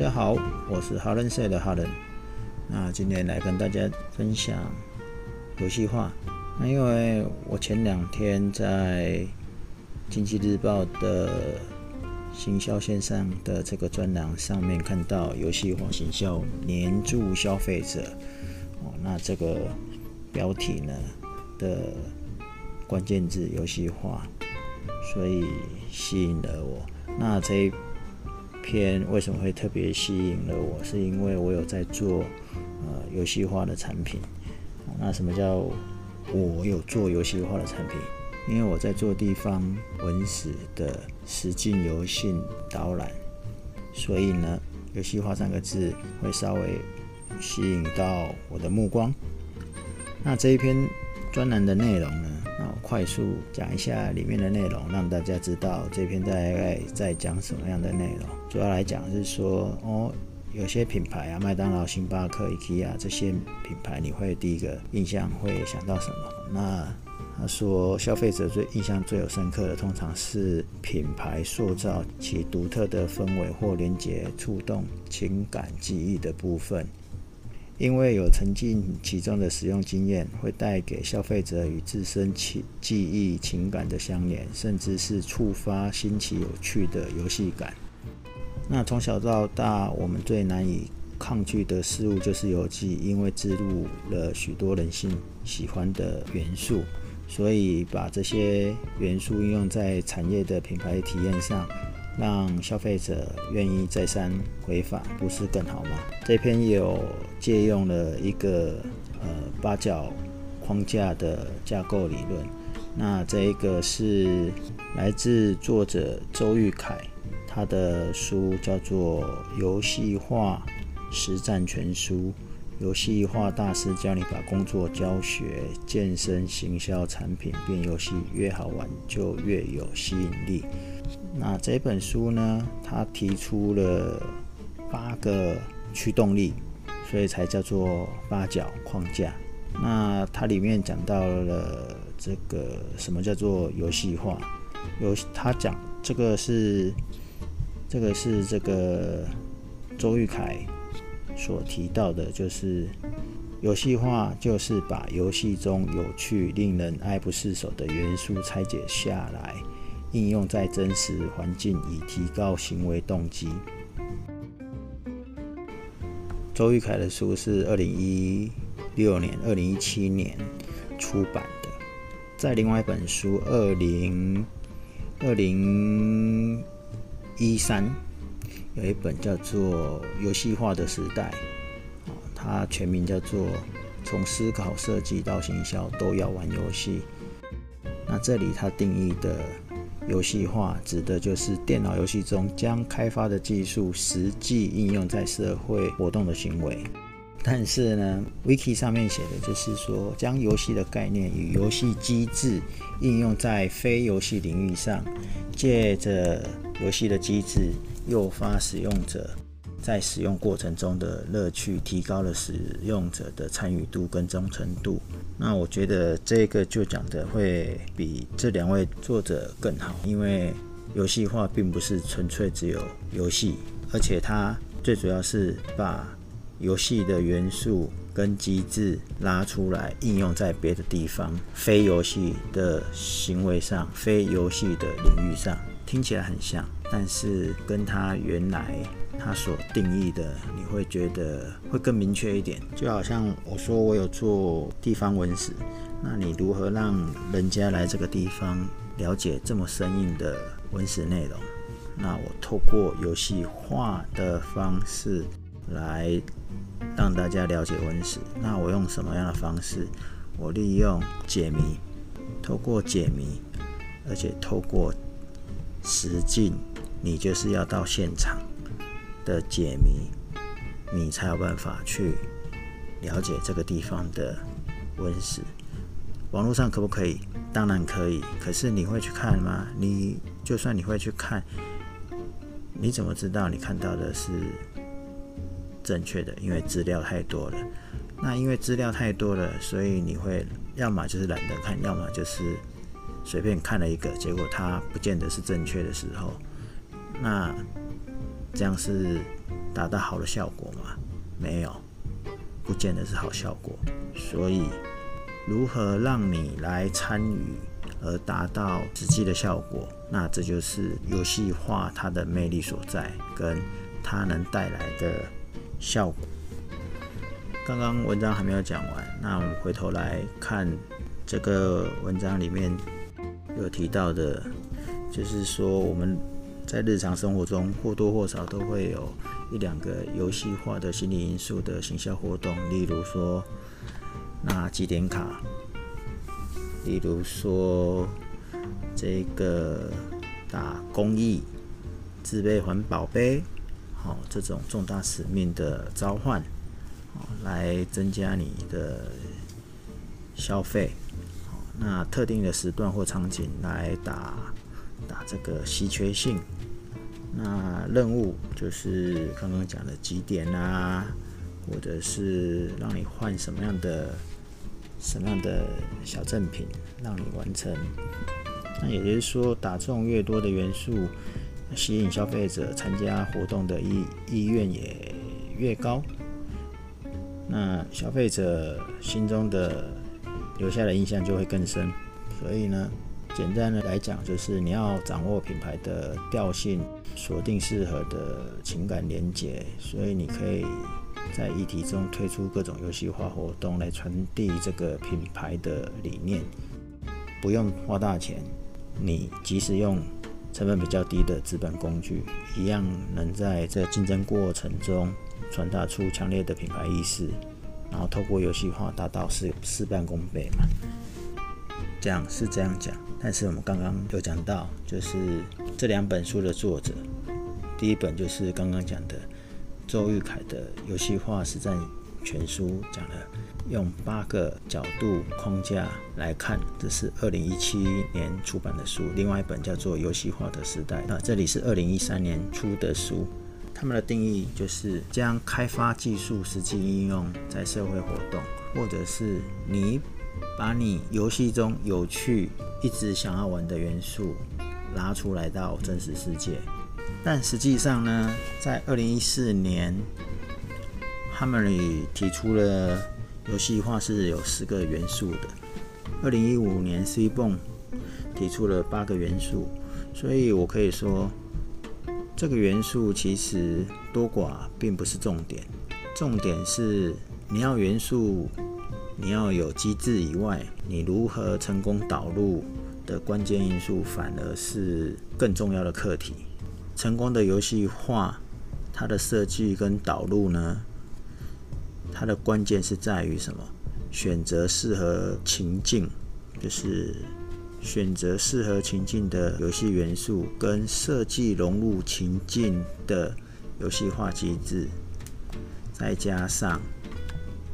大家好，我是哈伦社的哈伦。那今天来跟大家分享游戏化。那因为我前两天在经济日报的行销线上的这个专栏上面看到游戏化行销黏住消费者哦，那这个标题呢的关键字游戏化，所以吸引了我。那这篇为什么会特别吸引了我？是因为我有在做呃游戏化的产品。那什么叫我有做游戏化的产品？因为我在做地方文史的实境游戏导览，所以呢，游戏化三个字会稍微吸引到我的目光。那这一篇专栏的内容呢，那我快速讲一下里面的内容，让大家知道这篇大概在讲什么样的内容。主要来讲是说，哦，有些品牌啊，麦当劳、星巴克、IKEA 这些品牌，你会第一个印象会想到什么？那他说，消费者最印象最有深刻的，通常是品牌塑造其独特的氛围或连接、触动情感记忆的部分。因为有沉浸其中的使用经验，会带给消费者与自身记记忆、情感的相连，甚至是触发新奇有趣的游戏感。那从小到大，我们最难以抗拒的事物就是游戏，因为置入了许多人性喜欢的元素。所以把这些元素应用在产业的品牌体验上，让消费者愿意再三回访，不是更好吗？这篇有借用了一个呃八角框架的架构理论，那这一个是来自作者周玉凯，他的书叫做《游戏化实战全书》。游戏化大师教你把工作、教学、健身、行销产品变游戏，越好玩就越有吸引力。那这本书呢，它提出了八个驱动力，所以才叫做八角框架。那它里面讲到了这个什么叫做游戏化？游他讲这个是这个是这个周玉凯。所提到的就是游戏化，就是把游戏中有趣、令人爱不释手的元素拆解下来，应用在真实环境，以提高行为动机。周玉凯的书是二零一六年、二零一七年出版的，在另外一本书二零二零一三。有一本叫做《游戏化的时代》，它全名叫做《从思考设计到行销都要玩游戏》。那这里它定义的游戏化，指的就是电脑游戏中将开发的技术实际应用在社会活动的行为。但是呢，Wiki 上面写的就是说，将游戏的概念与游戏机制应用在非游戏领域上，借着游戏的机制。诱发使用者在使用过程中的乐趣，提高了使用者的参与度跟忠诚度。那我觉得这个就讲的会比这两位作者更好，因为游戏化并不是纯粹只有游戏，而且它最主要是把游戏的元素跟机制拉出来，应用在别的地方，非游戏的行为上，非游戏的领域上，听起来很像。但是跟他原来它所定义的，你会觉得会更明确一点。就好像我说我有做地方文史，那你如何让人家来这个地方了解这么生硬的文史内容？那我透过游戏化的方式来让大家了解文史。那我用什么样的方式？我利用解谜，透过解谜，而且透过实境。你就是要到现场的解谜，你才有办法去了解这个地方的温史。网络上可不可以？当然可以。可是你会去看吗？你就算你会去看，你怎么知道你看到的是正确的？因为资料太多了。那因为资料太多了，所以你会要么就是懒得看，要么就是随便看了一个，结果它不见得是正确的时候。那这样是达到好的效果吗？没有，不见得是好效果。所以，如何让你来参与而达到实际的效果，那这就是游戏化它的魅力所在，跟它能带来的效果。刚刚文章还没有讲完，那我们回头来看这个文章里面有提到的，就是说我们在日常生活中或多或少都会有一两个游戏化的心理因素的行销活动，例如说那集点卡，例如说这个打公益、自备环保杯，好，这种重大使命的召唤。来增加你的消费，那特定的时段或场景来打打这个稀缺性，那任务就是刚刚讲的几点啊，或者是让你换什么样的什么样的小赠品，让你完成。那也就是说，打中越多的元素，吸引消费者参加活动的意意愿也越高。那消费者心中的留下的印象就会更深，所以呢，简单的来讲，就是你要掌握品牌的调性，锁定适合的情感连接，所以你可以在议题中推出各种游戏化活动来传递这个品牌的理念，不用花大钱，你即使用成本比较低的资本工具，一样能在这竞争过程中。传达出强烈的品牌意识，然后透过游戏化达到事事半功倍嘛。这样是这样讲，但是我们刚刚有讲到，就是这两本书的作者，第一本就是刚刚讲的周玉凯的游戏化实战全书，讲了用八个角度框架来看，这是二零一七年出版的书。另外一本叫做游戏化的时代，那这里是二零一三年出的书。他们的定义就是将开发技术实际应用在社会活动，或者是你把你游戏中有趣、一直想要玩的元素拉出来到真实世界。但实际上呢，在二零一四年，他们也提出了游戏化是有十个元素的。二零一五年，CBON 提出了八个元素，所以我可以说。这个元素其实多寡并不是重点，重点是你要元素，你要有机制以外，你如何成功导入的关键因素，反而是更重要的课题。成功的游戏化，它的设计跟导入呢，它的关键是在于什么？选择适合情境，就是。选择适合情境的游戏元素，跟设计融入情境的游戏化机制，再加上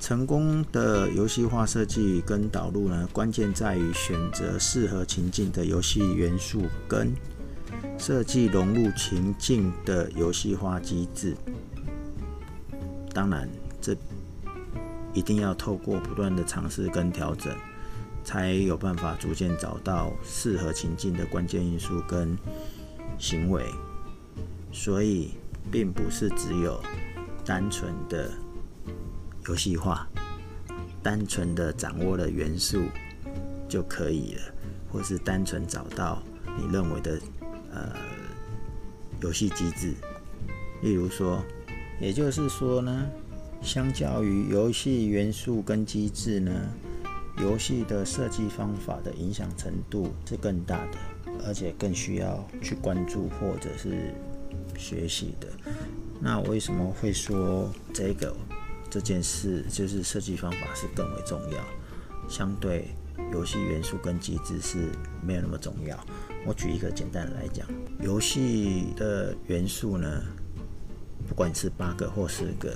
成功的游戏化设计跟导入呢，关键在于选择适合情境的游戏元素，跟设计融入情境的游戏化机制。当然，这一定要透过不断的尝试跟调整。才有办法逐渐找到适合情境的关键因素跟行为，所以并不是只有单纯的游戏化、单纯的掌握了元素就可以了，或是单纯找到你认为的呃游戏机制。例如说，也就是说呢，相较于游戏元素跟机制呢。游戏的设计方法的影响程度是更大的，而且更需要去关注或者是学习的。那为什么会说这个这件事就是设计方法是更为重要？相对游戏元素跟机制是没有那么重要。我举一个简单的来讲，游戏的元素呢，不管是八个或十个，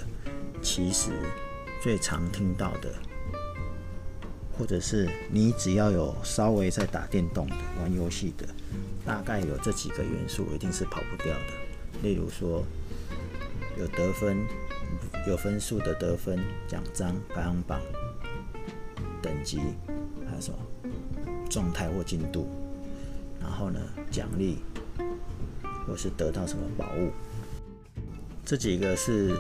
其实最常听到的。或者是你只要有稍微在打电动的、玩游戏的，大概有这几个元素一定是跑不掉的。例如说，有得分、有分数的得分、奖章、排行榜、等级，还有什么状态或进度，然后呢，奖励，或是得到什么宝物，这几个是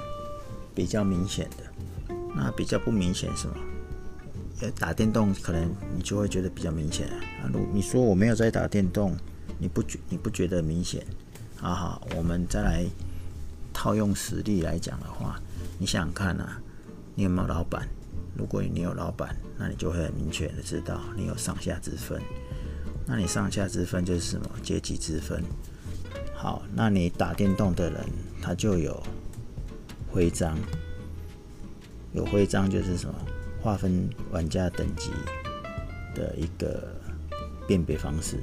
比较明显的。那比较不明显是什么？打电动可能你就会觉得比较明显啊。如你说我没有在打电动，你不觉你不觉得明显？好好，我们再来套用实例来讲的话，你想想看啊，你有没有老板？如果你有老板，那你就会很明确的知道你有上下之分。那你上下之分就是什么？阶级之分。好，那你打电动的人，他就有徽章，有徽章就是什么？划分玩家等级的一个辨别方式。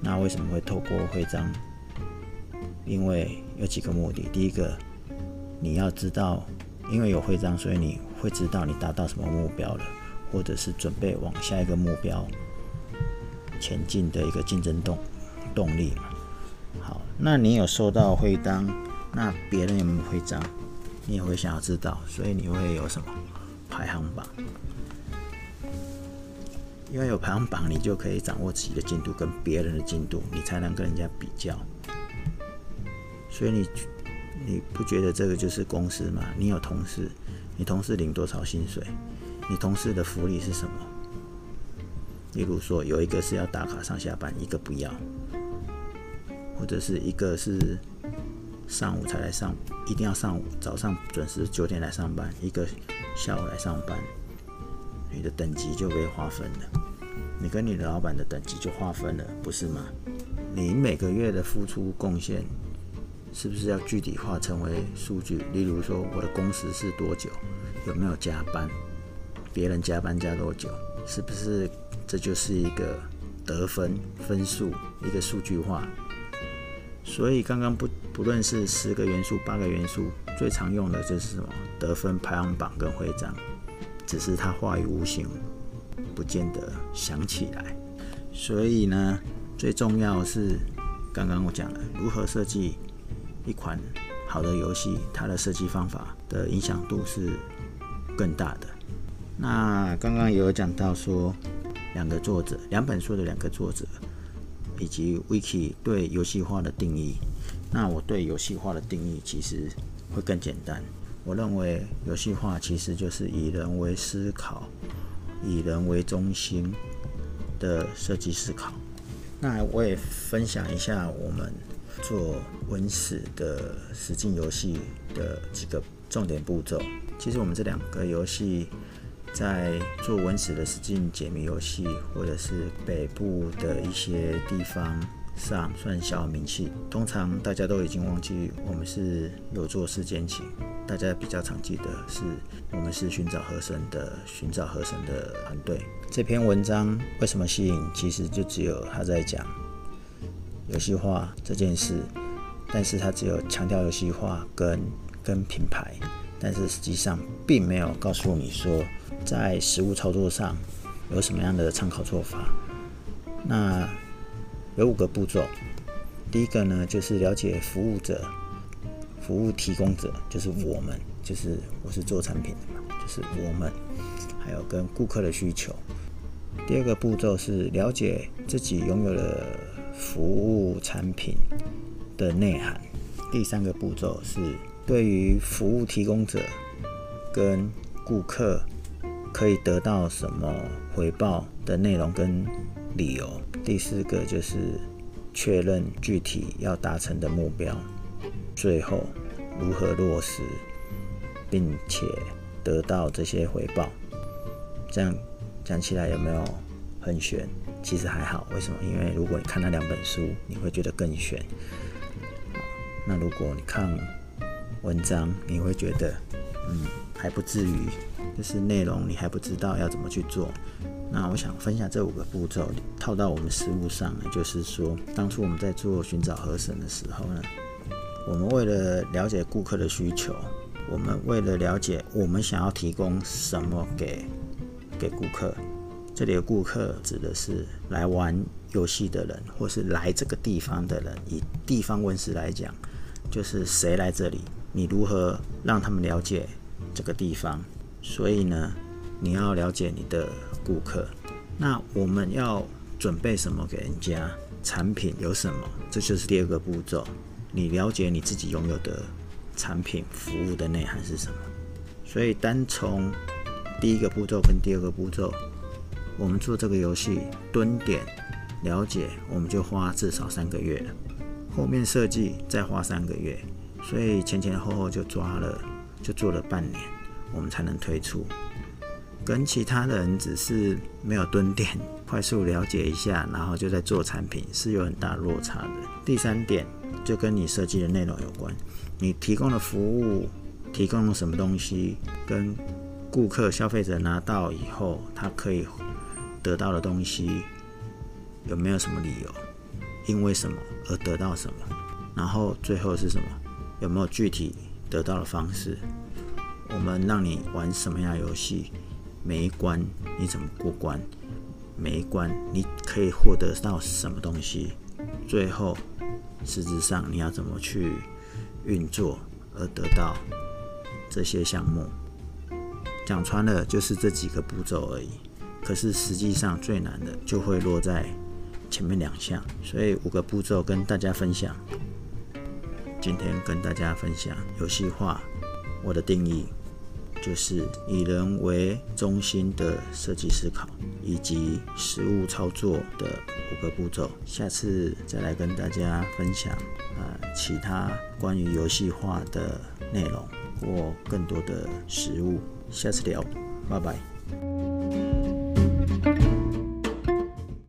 那为什么会透过徽章？因为有几个目的。第一个，你要知道，因为有徽章，所以你会知道你达到什么目标了，或者是准备往下一个目标前进的一个竞争动动力嘛。好，那你有收到徽章，那别人有没有徽章？你也会想要知道，所以你会有什么？排行榜，因为有排行榜，你就可以掌握自己的进度跟别人的进度，你才能跟人家比较。所以你你不觉得这个就是公司吗？你有同事，你同事领多少薪水？你同事的福利是什么？例如说，有一个是要打卡上下班，一个不要，或者是一个是。上午才来上，一定要上午早上准时九点来上班，一个下午来上班，你的等级就被划分了，你跟你的老板的等级就划分了，不是吗？你每个月的付出贡献，是不是要具体化成为数据？例如说，我的工时是多久，有没有加班，别人加班加多久，是不是？这就是一个得分分数，一个数据化。所以刚刚不不论是十个元素、八个元素，最常用的就是什么得分排行榜跟徽章，只是它化于无形，不见得想起来。所以呢，最重要是刚刚我讲了如何设计一款好的游戏，它的设计方法的影响度是更大的。那刚刚有讲到说，两个作者，两本书的两个作者。以及 Wiki 对游戏化的定义，那我对游戏化的定义其实会更简单。我认为游戏化其实就是以人为思考、以人为中心的设计思考。那我也分享一下我们做文史的实境游戏的几个重点步骤。其实我们这两个游戏。在做文史的实境解谜游戏，或者是北部的一些地方上算小有名气。通常大家都已经忘记我们是有做世间情，大家比较常记得是我们是寻找河神的寻找河神的团队。这篇文章为什么吸引？其实就只有他在讲游戏化这件事，但是他只有强调游戏化跟跟品牌，但是实际上并没有告诉你说。在实务操作上有什么样的参考做法？那有五个步骤。第一个呢，就是了解服务者、服务提供者，就是我们，就是我是做产品的嘛，就是我们，还有跟顾客的需求。第二个步骤是了解自己拥有的服务产品的内涵。第三个步骤是对于服务提供者跟顾客。可以得到什么回报的内容跟理由。第四个就是确认具体要达成的目标，最后如何落实，并且得到这些回报。这样讲起来有没有很悬？其实还好。为什么？因为如果你看那两本书，你会觉得更悬。那如果你看文章，你会觉得，嗯，还不至于。就是内容你还不知道要怎么去做，那我想分享这五个步骤套到我们实务上，就是说，当初我们在做寻找河神的时候呢，我们为了了解顾客的需求，我们为了了解我们想要提供什么给给顾客，这里的顾客指的是来玩游戏的人，或是来这个地方的人。以地方文史来讲，就是谁来这里，你如何让他们了解这个地方。所以呢，你要了解你的顾客。那我们要准备什么给人家？产品有什么？这就是第二个步骤。你了解你自己拥有的产品服务的内涵是什么。所以单从第一个步骤跟第二个步骤，我们做这个游戏蹲点了解，我们就花至少三个月。后面设计再花三个月，所以前前后后就抓了，就做了半年，我们才能推出。跟其他人只是没有蹲点，快速了解一下，然后就在做产品，是有很大落差的。第三点就跟你设计的内容有关，你提供的服务，提供了什么东西，跟顾客、消费者拿到以后，他可以得到的东西有没有什么理由？因为什么而得到什么？然后最后是什么？有没有具体得到的方式？我们让你玩什么样的游戏？每一关你怎么过关？每一关你可以获得到什么东西？最后实质上你要怎么去运作而得到这些项目？讲穿了就是这几个步骤而已，可是实际上最难的就会落在前面两项，所以五个步骤跟大家分享。今天跟大家分享游戏化，我的定义就是以人为中心的设计思考，以及实务操作的五个步骤。下次再来跟大家分享啊，其他关于游戏化的内容或更多的实物。下次聊，拜拜。